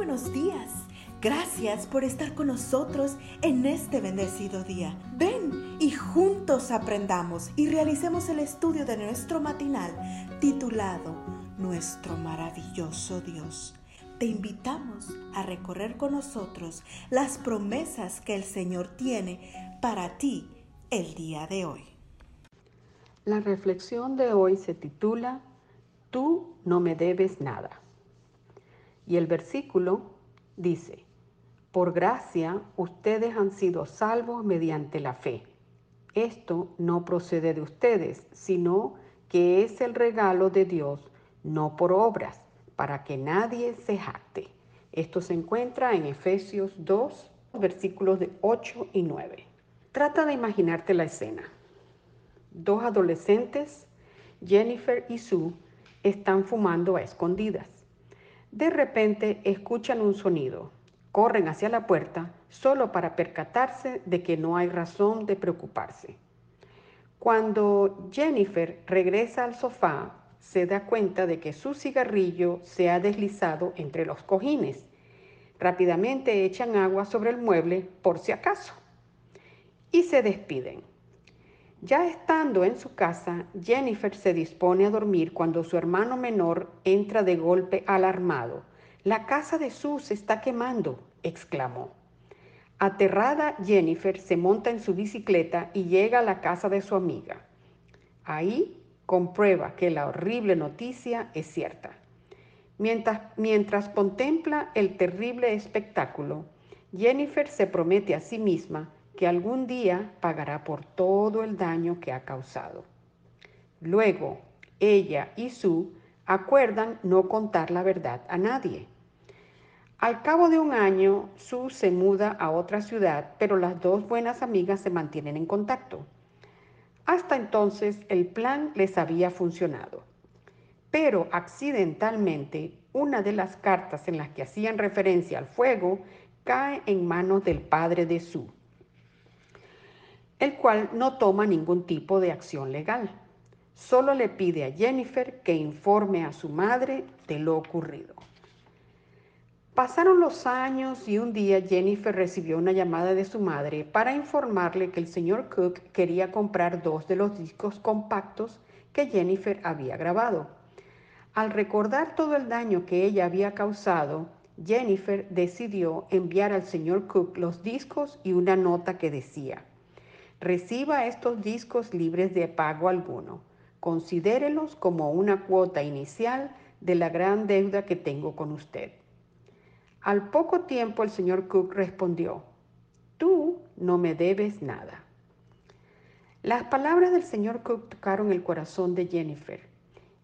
buenos días. Gracias por estar con nosotros en este bendecido día. Ven y juntos aprendamos y realicemos el estudio de nuestro matinal titulado Nuestro maravilloso Dios. Te invitamos a recorrer con nosotros las promesas que el Señor tiene para ti el día de hoy. La reflexión de hoy se titula Tú no me debes nada. Y el versículo dice, por gracia ustedes han sido salvos mediante la fe. Esto no procede de ustedes, sino que es el regalo de Dios, no por obras, para que nadie se jacte. Esto se encuentra en Efesios 2, versículos de 8 y 9. Trata de imaginarte la escena. Dos adolescentes, Jennifer y Sue, están fumando a escondidas. De repente escuchan un sonido, corren hacia la puerta solo para percatarse de que no hay razón de preocuparse. Cuando Jennifer regresa al sofá, se da cuenta de que su cigarrillo se ha deslizado entre los cojines. Rápidamente echan agua sobre el mueble por si acaso y se despiden. Ya estando en su casa, Jennifer se dispone a dormir cuando su hermano menor entra de golpe alarmado. La casa de Sue se está quemando, exclamó. Aterrada, Jennifer se monta en su bicicleta y llega a la casa de su amiga. Ahí comprueba que la horrible noticia es cierta. Mientras, mientras contempla el terrible espectáculo, Jennifer se promete a sí misma que algún día pagará por todo el daño que ha causado. Luego, ella y Sue acuerdan no contar la verdad a nadie. Al cabo de un año, Sue se muda a otra ciudad, pero las dos buenas amigas se mantienen en contacto. Hasta entonces el plan les había funcionado. Pero accidentalmente, una de las cartas en las que hacían referencia al fuego cae en manos del padre de Sue el cual no toma ningún tipo de acción legal. Solo le pide a Jennifer que informe a su madre de lo ocurrido. Pasaron los años y un día Jennifer recibió una llamada de su madre para informarle que el señor Cook quería comprar dos de los discos compactos que Jennifer había grabado. Al recordar todo el daño que ella había causado, Jennifer decidió enviar al señor Cook los discos y una nota que decía, Reciba estos discos libres de pago alguno. Considérelos como una cuota inicial de la gran deuda que tengo con usted. Al poco tiempo el señor Cook respondió, tú no me debes nada. Las palabras del señor Cook tocaron el corazón de Jennifer.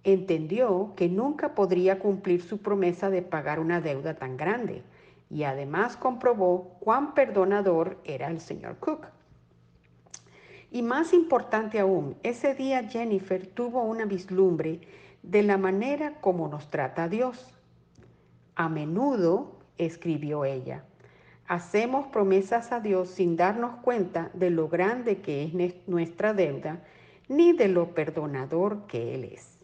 Entendió que nunca podría cumplir su promesa de pagar una deuda tan grande y además comprobó cuán perdonador era el señor Cook. Y más importante aún, ese día Jennifer tuvo una vislumbre de la manera como nos trata Dios. A menudo, escribió ella, hacemos promesas a Dios sin darnos cuenta de lo grande que es nuestra deuda ni de lo perdonador que Él es.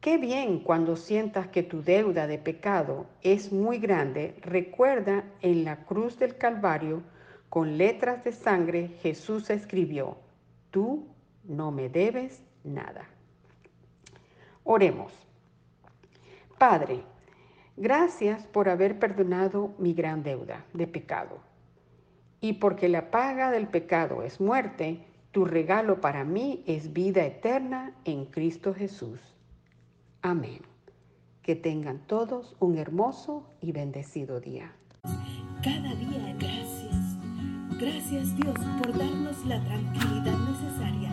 Qué bien cuando sientas que tu deuda de pecado es muy grande, recuerda en la cruz del Calvario con letras de sangre Jesús escribió, tú no me debes nada. Oremos. Padre, gracias por haber perdonado mi gran deuda de pecado. Y porque la paga del pecado es muerte, tu regalo para mí es vida eterna en Cristo Jesús. Amén. Que tengan todos un hermoso y bendecido día. Cada día Gracias Dios por darnos la tranquilidad necesaria